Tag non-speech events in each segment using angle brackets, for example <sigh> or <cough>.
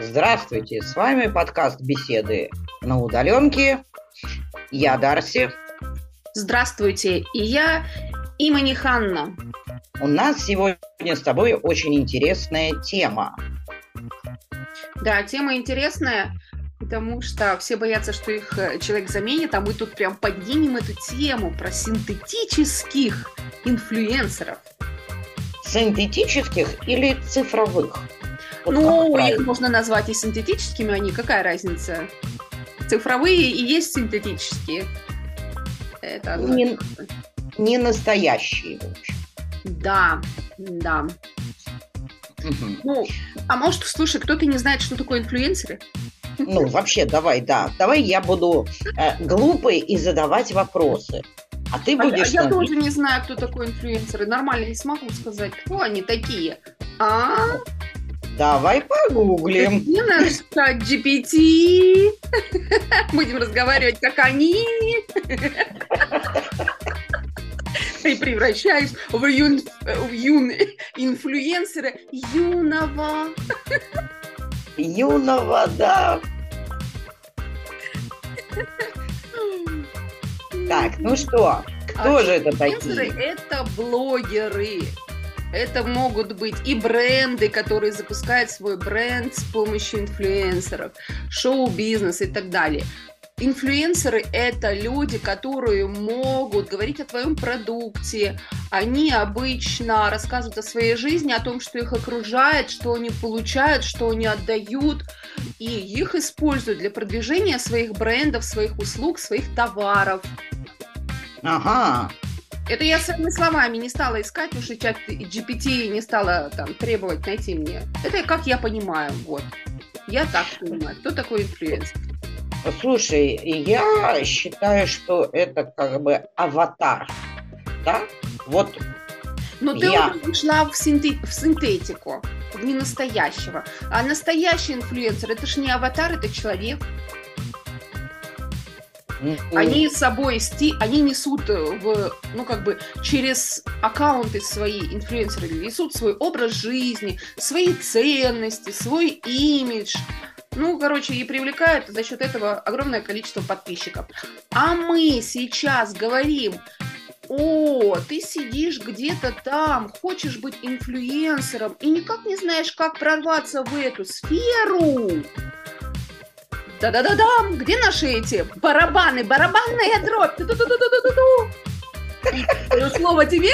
Здравствуйте, с вами подкаст «Беседы на удаленке». Я Дарси. Здравствуйте, и я Имани Ханна. У нас сегодня с тобой очень интересная тема. Да, тема интересная, потому что все боятся, что их э, человек заменит, а мы тут прям поднимем эту тему про синтетических инфлюенсеров. Синтетических или цифровых? Ну, их можно назвать и синтетическими, они какая разница? Цифровые и есть синтетические. Это не, не настоящие, в общем. Да, да. Угу. Ну, а может, слушай, кто-то не знает, что такое инфлюенсеры? Ну, вообще, давай, да. Давай я буду э, глупой и задавать вопросы. А ты а будешь... А, а я тоже не знаю, кто такой инфлюенсеры. Нормально не смогу сказать, кто они такие. А? Давай погуглим. Не наш чат GPT. <laughs> Будем разговаривать, как они. <laughs> Ты превращаешь в юн, в юн инфлюенсера юного. Юного, да. Так, ну что, кто а же это такие? Это блогеры. Это могут быть и бренды, которые запускают свой бренд с помощью инфлюенсеров, шоу-бизнес и так далее. Инфлюенсеры – это люди, которые могут говорить о твоем продукте. Они обычно рассказывают о своей жизни, о том, что их окружает, что они получают, что они отдают. И их используют для продвижения своих брендов, своих услуг, своих товаров. Ага, это я своими словами не стала искать, уж и чат GPT не стала там требовать найти мне. Это как я понимаю, вот. Я так понимаю. Кто такой инфлюенсер? Слушай, я считаю, что это как бы аватар, да? Вот но ты я... уже ушла в, синте... в синтетику, в не настоящего. А настоящий инфлюенсер это же не аватар, это человек. Они с собой, они несут в, ну как бы через аккаунты свои инфлюенсеры несут свой образ жизни, свои ценности, свой имидж. Ну, короче, и привлекают за счет этого огромное количество подписчиков. А мы сейчас говорим о, ты сидишь где-то там, хочешь быть инфлюенсером и никак не знаешь, как прорваться в эту сферу. Да-да-да-дам! Где наши эти барабаны? Барабанная дробь! Ну, слово тебе.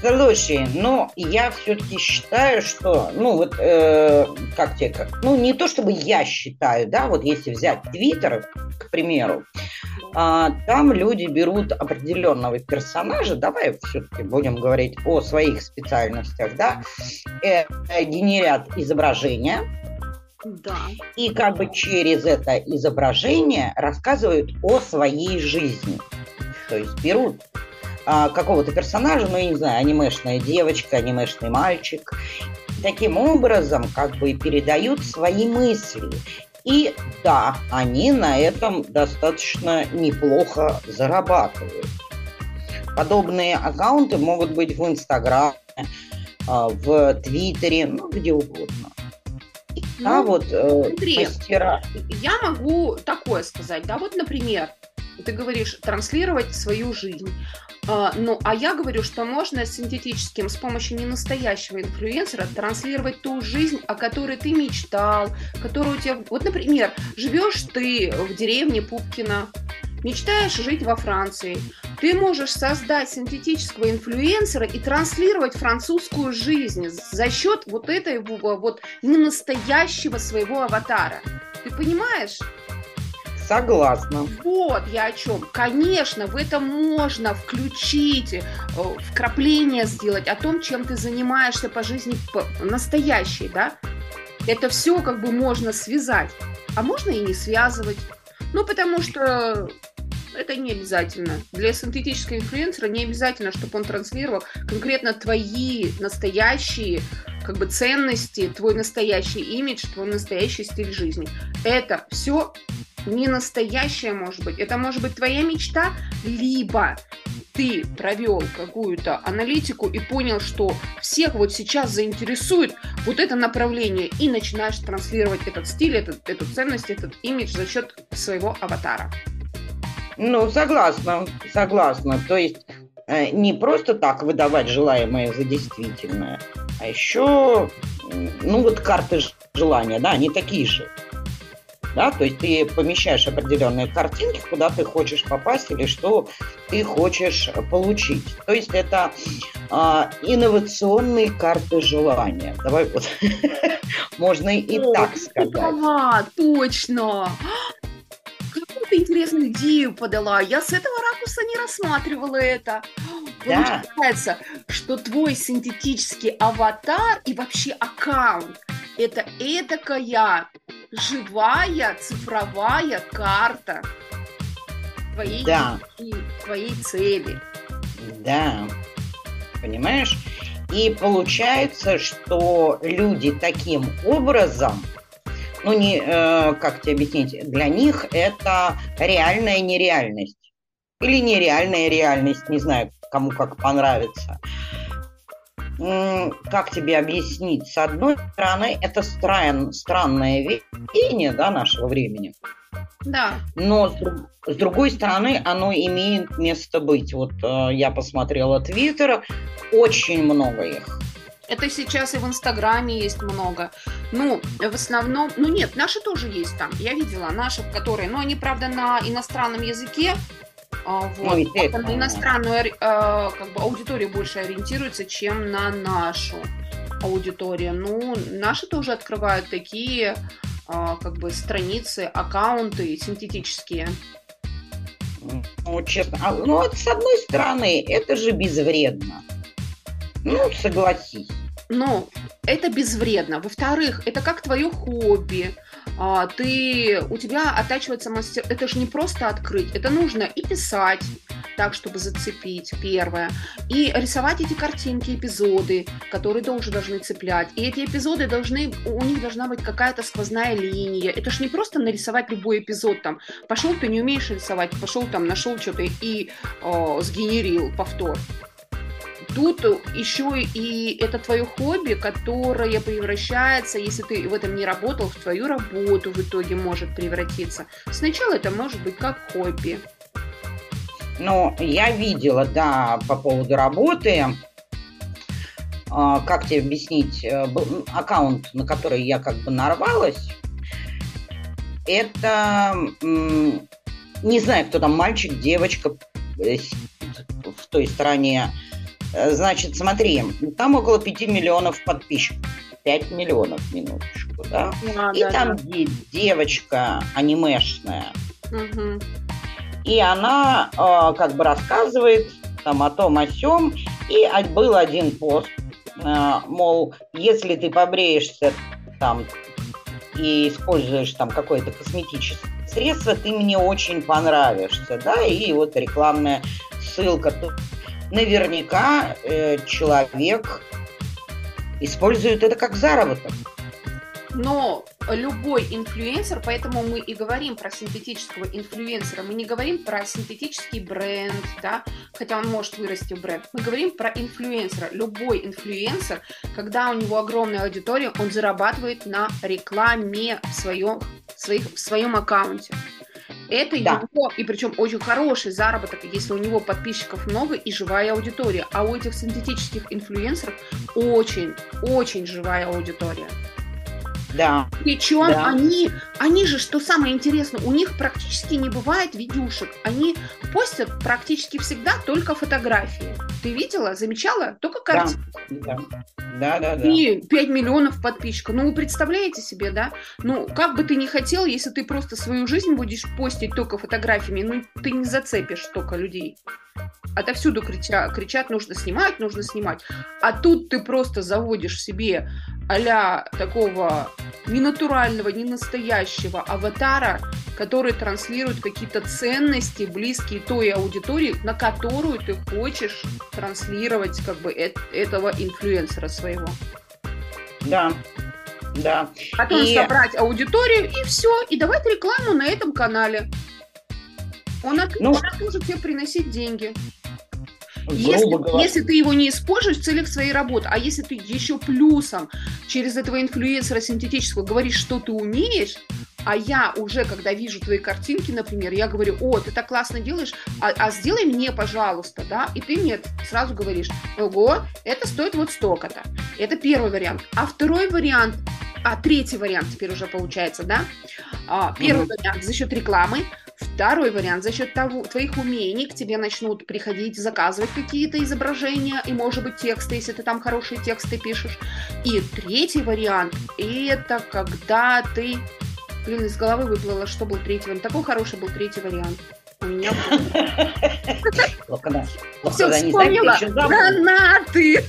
Слушай, ну, я все-таки считаю, что, ну, вот, э, как тебе, как, ну, не то чтобы я считаю, да, вот если взять Твиттер, к примеру, э, там люди берут определенного персонажа, давай все-таки будем говорить о своих специальностях, да, э, генерят изображения, да. И как бы через это изображение рассказывают о своей жизни. То есть берут а, какого-то персонажа, ну, я не знаю, анимешная девочка, анимешный мальчик. Таким образом, как бы передают свои мысли. И да, они на этом достаточно неплохо зарабатывают. Подобные аккаунты могут быть в Инстаграме, а, в Твиттере, ну, где угодно. Да, ну, вот э, смотри, мастера. Я могу такое сказать, да, вот, например, ты говоришь транслировать свою жизнь. А, ну, а я говорю, что можно синтетическим, с помощью ненастоящего инфлюенсера транслировать ту жизнь, о которой ты мечтал, которую у тебя... Вот, например, живешь ты в деревне Пупкина, мечтаешь жить во Франции, ты можешь создать синтетического инфлюенсера и транслировать французскую жизнь за счет вот этого вот ненастоящего своего аватара. Ты понимаешь? Согласна. Вот я о чем. Конечно, в это можно включить, э, вкрапление сделать о том, чем ты занимаешься по жизни настоящей, да? Это все как бы можно связать, а можно и не связывать. Ну, потому что это не обязательно. Для синтетического инфлюенсера не обязательно, чтобы он транслировал конкретно твои настоящие как бы ценности, твой настоящий имидж, твой настоящий стиль жизни. Это все не настоящее может быть. Это может быть твоя мечта, либо ты провел какую-то аналитику и понял, что всех вот сейчас заинтересует вот это направление и начинаешь транслировать этот стиль, этот, эту ценность, этот имидж за счет своего аватара. Ну, согласна, согласна. То есть э, не просто так выдавать желаемое за действительное, а еще, ну вот карты желания, да, они такие же. Да, то есть ты помещаешь определенные картинки, куда ты хочешь попасть или что ты хочешь получить. То есть это а, инновационные карты желания. Давай вот <laughs> можно и так сказать. Точно ты интересную идею подала. Я с этого ракурса не рассматривала это. <gasps> Да. Получается, что твой синтетический аватар и вообще аккаунт – это эдакая живая цифровая карта твоей, да. твоей цели. Да, понимаешь? И получается, что люди таким образом – ну, не, э, как тебе объяснить, для них это реальная нереальность. Или нереальная реальность, не знаю, кому как понравится. Как тебе объяснить? С одной стороны, это стран, странное видение да, нашего времени. Да. Но с, с другой стороны, оно имеет место быть. Вот э, я посмотрела Твиттер, очень много их. Это сейчас и в Инстаграме есть много. Ну, в основном, ну нет, наши тоже есть там. Я видела наши, которые, ну, они, правда, на иностранном языке, а, вот. Ну, это, на иностранную э, как бы, аудиторию больше ориентируется, чем на нашу аудиторию. Ну, наши тоже открывают такие а, как бы страницы, аккаунты синтетические. Ну, честно, а, ну вот с одной стороны, это же безвредно. Ну, согласись. Но это безвредно. Во-вторых, это как твое хобби. А, ты, у тебя оттачивается мастер... Это же не просто открыть, это нужно и писать, так, чтобы зацепить, первое. И рисовать эти картинки, эпизоды, которые тоже должны цеплять. И эти эпизоды должны, у них должна быть какая-то сквозная линия. Это же не просто нарисовать любой эпизод там. Пошел, ты не умеешь рисовать, пошел там, нашел что-то и о, сгенерил повтор тут еще и это твое хобби, которое превращается, если ты в этом не работал, в твою работу в итоге может превратиться. Сначала это может быть как хобби. Ну, я видела, да, по поводу работы. А, как тебе объяснить? Э, аккаунт, на который я как бы нарвалась, это не знаю, кто там, мальчик, девочка э, в той стороне значит, смотри, там около 5 миллионов подписчиков. 5 миллионов, минуточку, да? А, и да, там да. девочка анимешная. Угу. И она э, как бы рассказывает там о том, о сём. И был один пост, э, мол, если ты побреешься там и используешь там какое-то косметическое средство, ты мне очень понравишься, да, и вот рекламная ссылка наверняка э, человек использует это как заработок. Но любой инфлюенсер, поэтому мы и говорим про синтетического инфлюенсера, мы не говорим про синтетический бренд, да, хотя он может вырасти в бренд. Мы говорим про инфлюенсера. Любой инфлюенсер, когда у него огромная аудитория, он зарабатывает на рекламе в своем, в своих, в своем аккаунте. Это да. его, и причем очень хороший заработок, если у него подписчиков много и живая аудитория. А у этих синтетических инфлюенсеров очень, очень живая аудитория. Да. Причем да. они, они же, что самое интересное, у них практически не бывает видюшек. Они постят практически всегда только фотографии. Ты видела, замечала? Только картинки. Да, да, да. да, И 5 миллионов подписчиков. Ну, вы представляете себе, да? Ну, как бы ты ни хотел, если ты просто свою жизнь будешь постить только фотографиями, ну, ты не зацепишь столько людей. Отовсюду кричат, кричат, нужно снимать, нужно снимать. А тут ты просто заводишь себе а такого ненатурального, ненастоящего аватара, который транслирует какие-то ценности, близкие той аудитории, на которую ты хочешь транслировать как бы этого инфлюенсера своего. Да, да. Потом и... собрать аудиторию и все, и давать рекламу на этом канале. Он отлично ну... может тебе приносить деньги. Если, если ты его не используешь в целях своей работы, а если ты еще плюсом через этого инфлюенсера синтетического говоришь, что ты умеешь, а я уже, когда вижу твои картинки, например, я говорю, о, ты так классно делаешь, а, а сделай мне, пожалуйста, да, и ты мне сразу говоришь, ого, это стоит вот столько-то. Это первый вариант. А второй вариант, а третий вариант теперь уже получается, да? А, первый mm-hmm. вариант за счет рекламы, Второй вариант, за счет того, твоих умений к тебе начнут приходить, заказывать какие-то изображения и, может быть, тексты, если ты там хорошие тексты пишешь. И третий вариант, это когда ты Блин, из головы выплыло, что был третий вариант. Такой хороший был третий вариант. У меня Все вспомнила. Гранаты!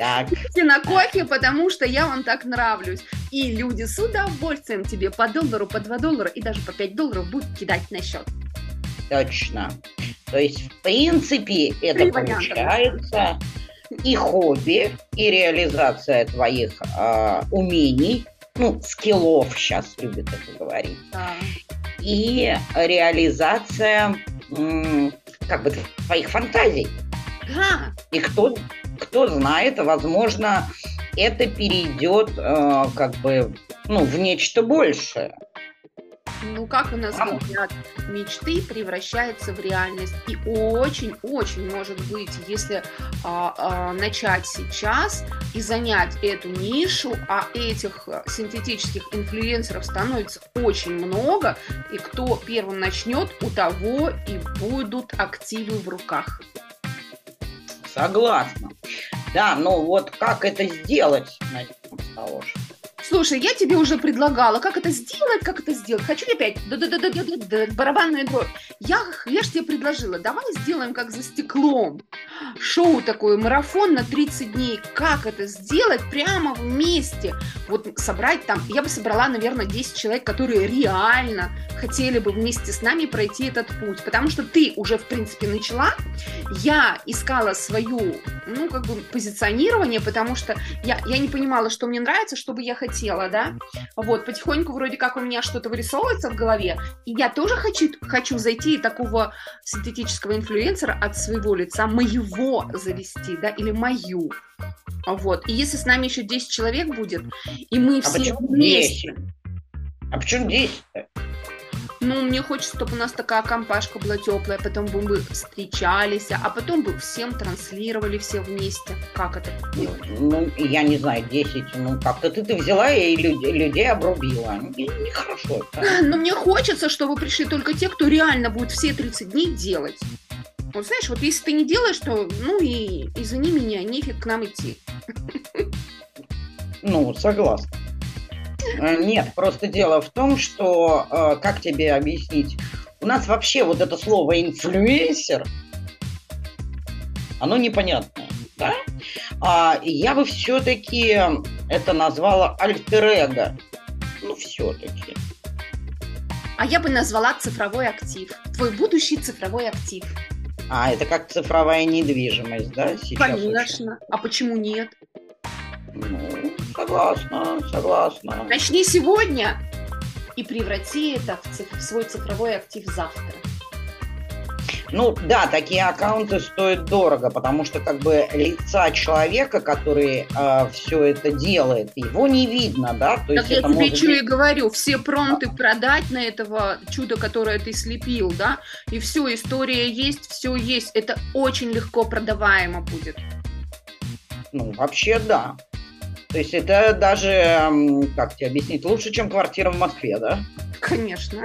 Так. на кофе, потому что я вам так нравлюсь. И люди с удовольствием тебе по доллару, по 2 доллара и даже по 5 долларов будут кидать на счет. Точно. То есть, в принципе, это Три получается и хобби, и реализация твоих э, умений, ну, скиллов сейчас любят это говорить. Да. И реализация как бы твоих фантазий. Да. И кто, кто знает, возможно, это перейдет э, как бы ну, в нечто большее. Ну, как у нас говорят, мечты превращаются в реальность. И очень-очень может быть, если а, а, начать сейчас и занять эту нишу, а этих синтетических инфлюенсеров становится очень много, и кто первым начнет, у того и будут активы в руках. Согласна. Да, но вот как это сделать, того, что Слушай, я тебе уже предлагала, как это сделать, как это сделать. Хочу ли опять да да да да да да барабанная дробь. Я, я же тебе предложила, давай сделаем как за стеклом. Шоу такое, марафон на 30 дней. Как это сделать прямо вместе? Вот собрать там, я бы собрала, наверное, 10 человек, которые реально хотели бы вместе с нами пройти этот путь. Потому что ты уже, в принципе, начала. Я искала свою, ну, как бы, позиционирование, потому что я, я не понимала, что мне нравится, что бы я хотела хотела, да, вот, потихоньку вроде как у меня что-то вырисовывается в голове, и я тоже хочу, хочу зайти и такого синтетического инфлюенсера от своего лица, моего завести, да, или мою, вот, и если с нами еще 10 человек будет, и мы а все вместе... 10? А почему 10 ну, мне хочется, чтобы у нас такая компашка была теплая, потом бы мы встречались, а потом бы всем транслировали все вместе. Как это делать? Ну, я не знаю, 10, ну, как-то ты, ты взяла и людей, людей обрубила. Нехорошо. Не <laughs> Но мне хочется, чтобы пришли только те, кто реально будет все 30 дней делать. Вот знаешь, вот если ты не делаешь, то, ну и извини меня, нефиг к нам идти. <laughs> Ну, согласна. Э, нет, просто дело в том, что, э, как тебе объяснить, у нас вообще вот это слово инфлюенсер, оно непонятное, да? А я бы все-таки это назвала альтер Ну, все-таки. А я бы назвала цифровой актив. Твой будущий цифровой актив. А, это как цифровая недвижимость, да? Сейчас Конечно. Очень. А почему нет? Ну, согласна, согласна. Начни сегодня и преврати это в, циф- в свой цифровой актив завтра. Ну да, такие аккаунты стоят дорого, потому что как бы лица человека, который э, все это делает, его не видно, да? То так есть я тебе что быть... и говорю, все промты продать на этого чуда, которое ты слепил, да? И все, история есть, все есть. Это очень легко продаваемо будет. Ну, вообще да. То есть это даже, как тебе объяснить, лучше, чем квартира в Москве, да? Конечно.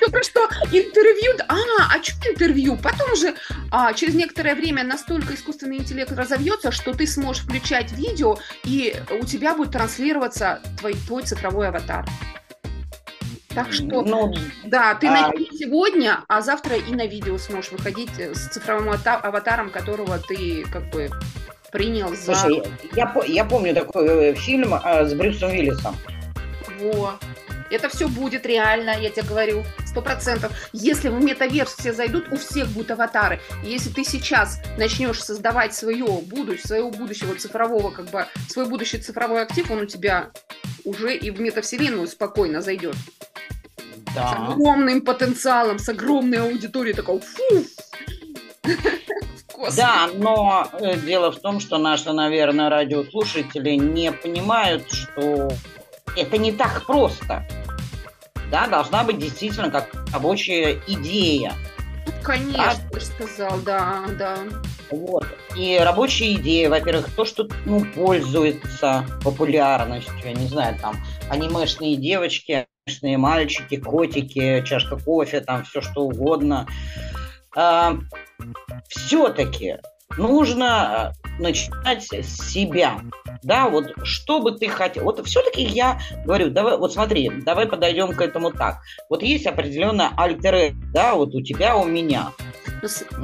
Только что интервью, а, а что интервью? Потом же а, через некоторое время настолько искусственный интеллект разовьется, что ты сможешь включать видео, и у тебя будет транслироваться твой, твой цифровой аватар. Так что, ну, да, ты а... начни сегодня, а завтра и на видео сможешь выходить с цифровым аватаром, которого ты как бы принял за... Слушай, я, я помню такой э, фильм э, с Брюсом Уиллисом. Во. Это все будет реально, я тебе говорю, сто процентов. Если в метаверс все зайдут, у всех будут аватары. И если ты сейчас начнешь создавать свое будущее, своего будущего цифрового, как бы, свой будущий цифровой актив, он у тебя уже и в метавселенную спокойно зайдет. да. с огромным потенциалом, с огромной аудиторией, такого фу, Да, но э, дело в том, что наши, наверное, радиослушатели не понимают, что это не так просто. Да, должна быть действительно как рабочая идея. Конечно, да? ты сказал, да, да. Вот. И рабочая идея, во-первых, то, что ну, пользуется популярностью, я не знаю, там, анимешные девочки, анимешные мальчики, котики, чашка кофе, там, все что угодно. Все-таки нужно э, начинать с себя. Да, вот что бы ты хотел. Вот все-таки я говорю, давай, вот смотри, давай подойдем к этому так. Вот есть определенная альтер да, вот у тебя, у меня.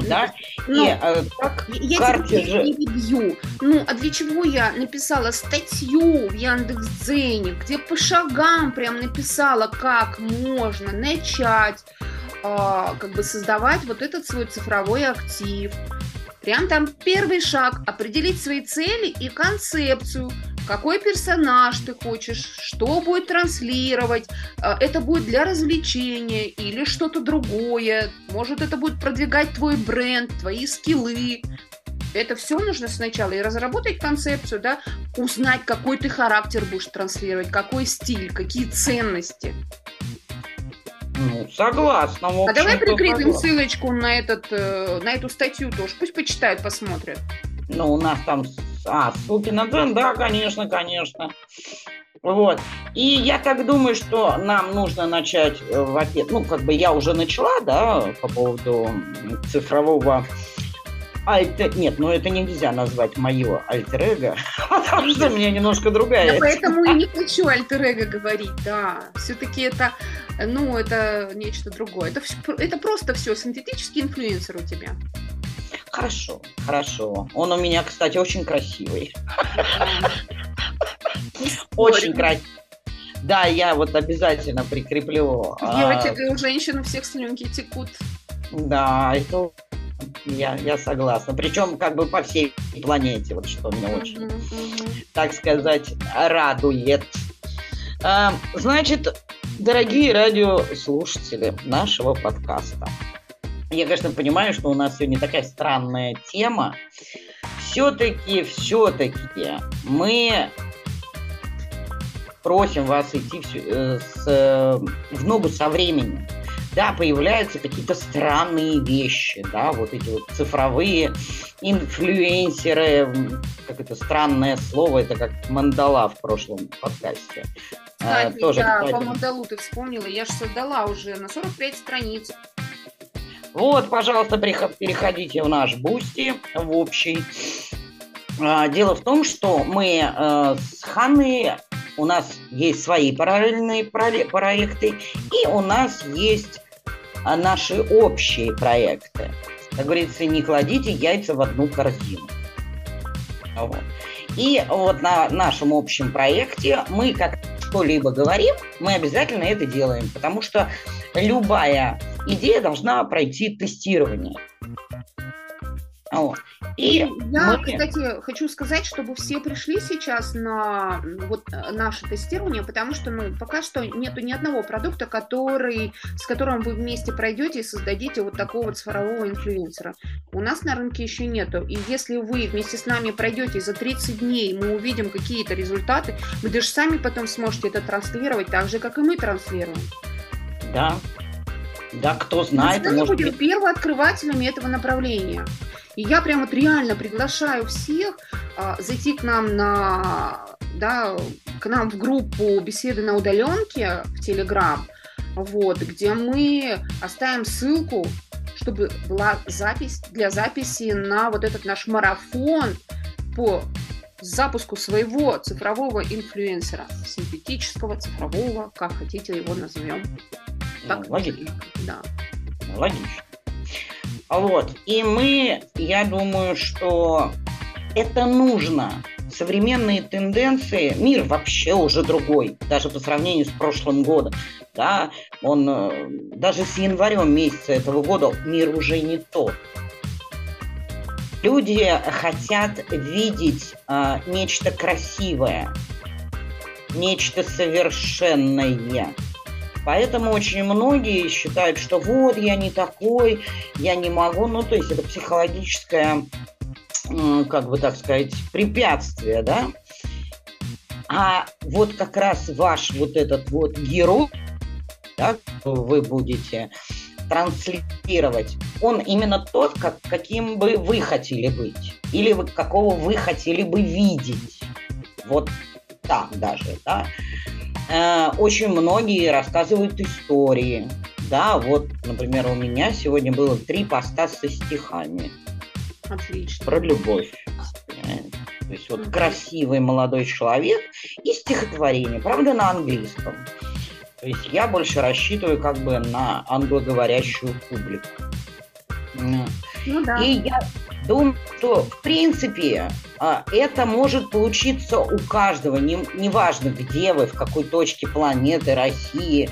Да? Ну, и, э, как я карте тебя же... не бью. Ну, а для чего я написала статью в Яндекс.Дзене, где по шагам прям написала, как можно начать как бы создавать вот этот свой цифровой актив. Прям там первый шаг – определить свои цели и концепцию, какой персонаж ты хочешь, что будет транслировать, а, это будет для развлечения или что-то другое, может это будет продвигать твой бренд, твои скиллы. Это все нужно сначала и разработать концепцию, да, узнать, какой ты характер будешь транслировать, какой стиль, какие ценности. Ну, согласна. А давай прикрепим согласна. ссылочку на, этот, э, на эту статью тоже. Пусть почитают, посмотрят. Ну, у нас там... А, ссылки на Дзен? Да, конечно, конечно. Вот. И я так думаю, что нам нужно начать, э, ну, как бы я уже начала, да, по поводу цифрового альтер... Нет, ну это нельзя назвать мое альтер <laughs> потому что у меня немножко другая. Я поэтому и не хочу альтер говорить, да. Все-таки это, ну, это нечто другое. Это, это просто все синтетический инфлюенсер у тебя. Хорошо, хорошо. Он у меня, кстати, очень красивый. <laughs> Очень красивый. Да, я вот обязательно прикреплю. Девочек а, у женщин у всех слюнки текут. Да, это я, я согласна. Причем как бы по всей планете, вот что меня очень, mm-hmm. так сказать, радует. А, значит, дорогие радиослушатели нашего подкаста, я, конечно, понимаю, что у нас сегодня такая странная тема. Все-таки, все-таки мы просим вас идти в, э, с, э, в ногу со временем да, появляются какие-то странные вещи, да, вот эти вот цифровые инфлюенсеры, как это странное слово, это как мандала в прошлом подкасте. А, Кстати, а, тоже, я по мандалу ты вспомнила, я же создала уже на 45 страниц. Вот, пожалуйста, переходите в наш Бусти, в общий. А, дело в том, что мы э, с Ханной у нас есть свои параллельные проекты, и у нас есть а, наши общие проекты. Как говорится, не кладите яйца в одну корзину. Вот. И вот на нашем общем проекте мы как что-либо говорим, мы обязательно это делаем, потому что любая идея должна пройти тестирование. Вот. И я, мы... кстати, хочу сказать, чтобы все пришли сейчас на вот наше тестирование, потому что, ну, пока что нету ни одного продукта, который, с которым вы вместе пройдете и создадите вот такого цифрового инфлюенсера. У нас на рынке еще нету. И если вы вместе с нами пройдете за 30 дней, мы увидим какие-то результаты, вы даже сами потом сможете это транслировать так же, как и мы транслируем. Да, да, кто знает. Мы может будем первооткрывателями этого направления. И я прям вот реально приглашаю всех а, зайти к нам на, да, к нам в группу беседы на удаленке в Телеграм, вот, где мы оставим ссылку, чтобы была запись для записи на вот этот наш марафон по запуску своего цифрового инфлюенсера, синтетического, цифрового, как хотите его назовем. Так, ну, логично. Да. Логично. Вот. И мы, я думаю, что это нужно. Современные тенденции, мир вообще уже другой, даже по сравнению с прошлым годом. Да, он э, даже с январем месяца этого года мир уже не тот. Люди хотят видеть а, нечто красивое, нечто совершенное. Поэтому очень многие считают, что вот я не такой, я не могу. Ну, то есть это психологическое, как бы так сказать, препятствие, да. А вот как раз ваш вот этот вот герой, да, вы будете транслировать, он именно тот, как, каким бы вы хотели быть, или какого вы хотели бы видеть. Вот так даже, да. Э, очень многие рассказывают истории. Да, вот, например, у меня сегодня было три поста со стихами. Отлично. Про любовь. То есть вот красивый молодой человек и стихотворение, правда, на английском. То есть я больше рассчитываю как бы на англоговорящую публику. Ну, да. И я думаю, что в принципе это может получиться у каждого, неважно не где вы, в какой точке планеты, России,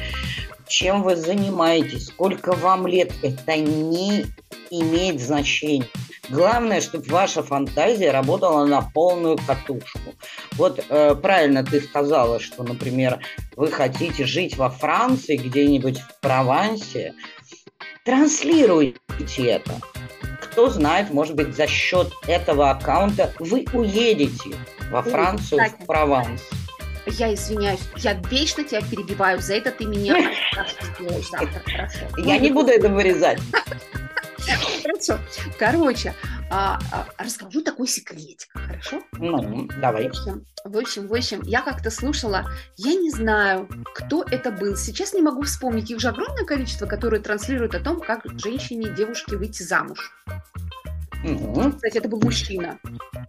чем вы занимаетесь, сколько вам лет, это не имеет значения. Главное, чтобы ваша фантазия работала на полную катушку. Вот э, правильно ты сказала, что, например, вы хотите жить во Франции, где-нибудь в Провансе. Транслируйте это. Кто знает, может быть, за счет этого аккаунта вы уедете во Францию, в Прованс. Я извиняюсь, я вечно тебя перебиваю, за это ты меня <laughs> Я не буду это вырезать. <laughs> Хорошо. Короче, а, а, расскажу такой секретик, хорошо? Ну, давай. В общем, в общем, в общем, я как-то слушала, я не знаю, кто это был. Сейчас не могу вспомнить. Их же огромное количество, которые транслируют о том, как женщине, девушке выйти замуж. Mm-hmm. Кстати, это был мужчина.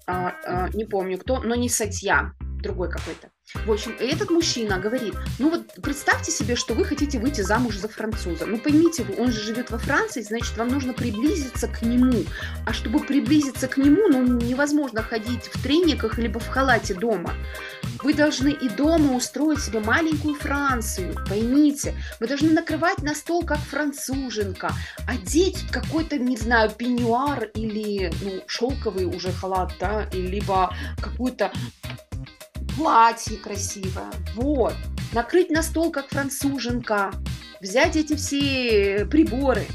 А, а, не помню кто, но не Сатья, другой какой-то. В общем, этот мужчина говорит, ну вот представьте себе, что вы хотите выйти замуж за француза. Ну поймите, он же живет во Франции, значит, вам нужно приблизиться к нему. А чтобы приблизиться к нему, ну невозможно ходить в трениках либо в халате дома. Вы должны и дома устроить себе маленькую Францию, поймите. Вы должны накрывать на стол, как француженка, одеть какой-то, не знаю, пеньюар или ну, шелковый уже халат, да, и либо какую-то платье красивое, вот, накрыть на стол, как француженка, взять эти все приборы,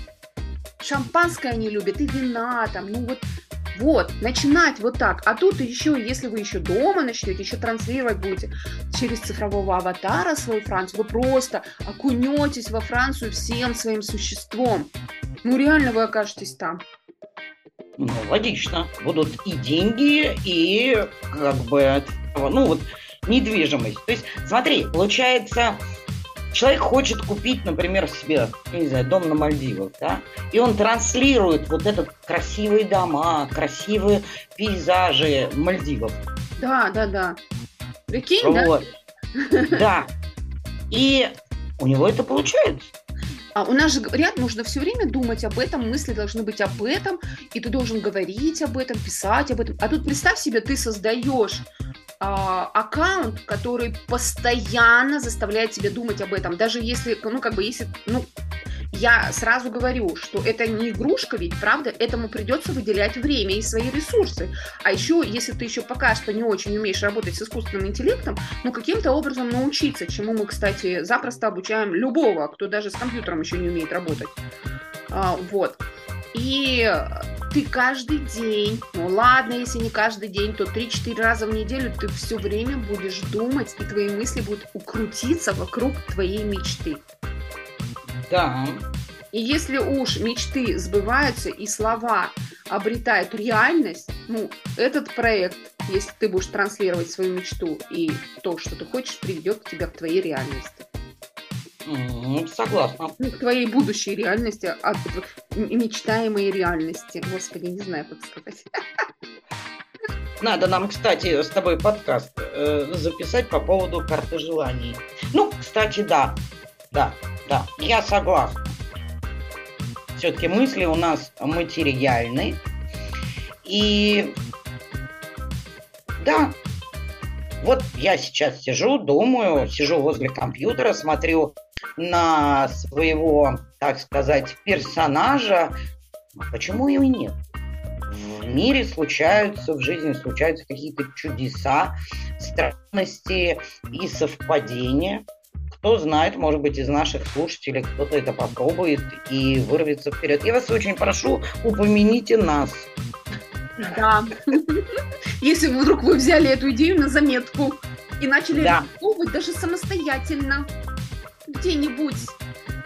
шампанское они любят, и вина там, ну вот, вот, начинать вот так. А тут еще, если вы еще дома начнете, еще транслировать будете через цифрового аватара свою Францию, вы просто окунетесь во Францию всем своим существом. Ну, реально вы окажетесь там. Ну, логично. Будут и деньги, и как бы, ну вот, недвижимость. То есть, смотри, получается, человек хочет купить, например, себе, я не знаю, дом на Мальдивах, да, и он транслирует вот этот красивые дома, красивые пейзажи Мальдивов. Да, да, да. Прикинь, вот. да? Да. И у него это получается. А у нас же говорят, нужно все время думать об этом, мысли должны быть об этом, и ты должен говорить об этом, писать об этом. А тут представь себе, ты создаешь а, аккаунт, который постоянно заставляет тебя думать об этом, даже если, ну, как бы, если, ну, я сразу говорю, что это не игрушка, ведь, правда, этому придется выделять время и свои ресурсы. А еще, если ты еще пока что не очень умеешь работать с искусственным интеллектом, ну, каким-то образом научиться, чему мы, кстати, запросто обучаем любого, кто даже с компьютером еще не умеет работать. А, вот. И ты каждый день, ну ладно, если не каждый день, то 3-4 раза в неделю ты все время будешь думать, и твои мысли будут укрутиться вокруг твоей мечты. Да. И если уж мечты сбываются и слова обретают реальность, ну, этот проект, если ты будешь транслировать свою мечту и то, что ты хочешь, приведет к тебя к твоей реальности. Согласна. Ну, к твоей будущей реальности, от мечтаемой реальности. Господи, не знаю, как сказать. Надо нам, кстати, с тобой подкаст э, записать по поводу карты желаний. Ну, кстати, да, да, да, я согласна. Все-таки мысли у нас материальны. И да, вот я сейчас сижу, думаю, сижу возле компьютера, смотрю на своего, так сказать, персонажа. Почему его нет? В мире случаются, в жизни случаются какие-то чудеса, странности и совпадения кто знает, может быть, из наших слушателей кто-то это попробует и вырвется вперед. Я вас очень прошу, упомяните нас. Да. Если вдруг вы взяли эту идею на заметку и начали да. реализовывать даже самостоятельно где-нибудь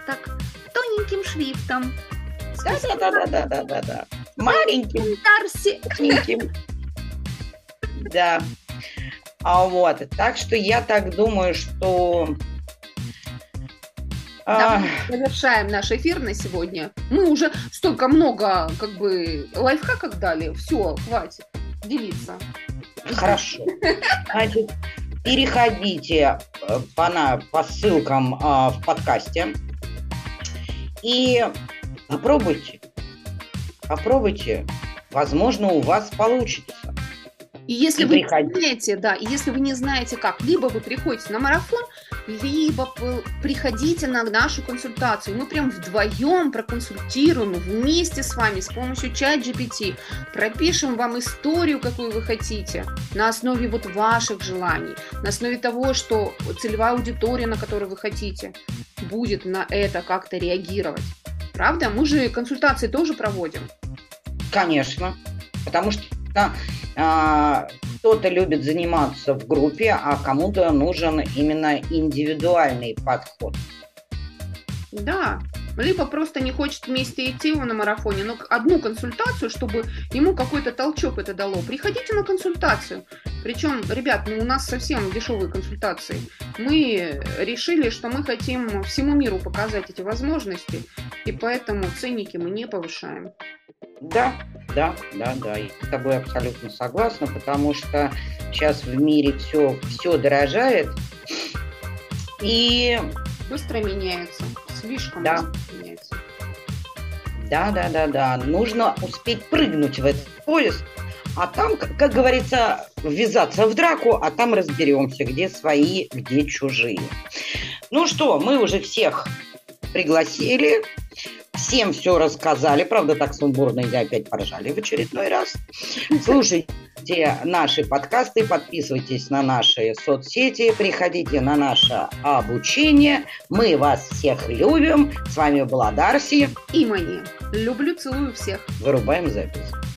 так тоненьким шрифтом. Да, да, да, да, да, да, да, да. Маленьким. Дарси. Маленьким. Да. А вот, так что я так думаю, что да, мы завершаем наш эфир на сегодня. Мы уже столько много как бы лайфхаков дали. Все, хватит делиться. Хорошо. Значит, переходите э, по, на, по ссылкам а, в подкасте и попробуйте. Попробуйте. Возможно, у вас получится. И если и вы приходи. не знаете, да, и если вы не знаете как, либо вы приходите на марафон, либо приходите на нашу консультацию. Мы прям вдвоем проконсультируем вместе с вами с помощью чат GPT, пропишем вам историю, какую вы хотите, на основе вот ваших желаний, на основе того, что целевая аудитория, на которую вы хотите, будет на это как-то реагировать. Правда? Мы же консультации тоже проводим. Конечно, потому что а, кто-то любит заниматься в группе, а кому-то нужен именно индивидуальный подход. Да, либо просто не хочет вместе идти на марафоне, но одну консультацию, чтобы ему какой-то толчок это дало. Приходите на консультацию. Причем, ребят, ну у нас совсем дешевые консультации. Мы решили, что мы хотим всему миру показать эти возможности, и поэтому ценники мы не повышаем. Да, да, да, да, я с тобой абсолютно согласна, потому что сейчас в мире все, все дорожает. И... Быстро меняется, слишком да. меняется. Да, да, да, да. Нужно успеть прыгнуть в этот поезд, а там, как говорится, ввязаться в драку, а там разберемся, где свои, где чужие. Ну что, мы уже всех пригласили, Всем все рассказали. Правда, так сумбурно и опять поржали в очередной раз. Слушайте наши подкасты, подписывайтесь на наши соцсети, приходите на наше обучение. Мы вас всех любим. С вами была Дарси. И Мани. Люблю, целую всех. Вырубаем запись.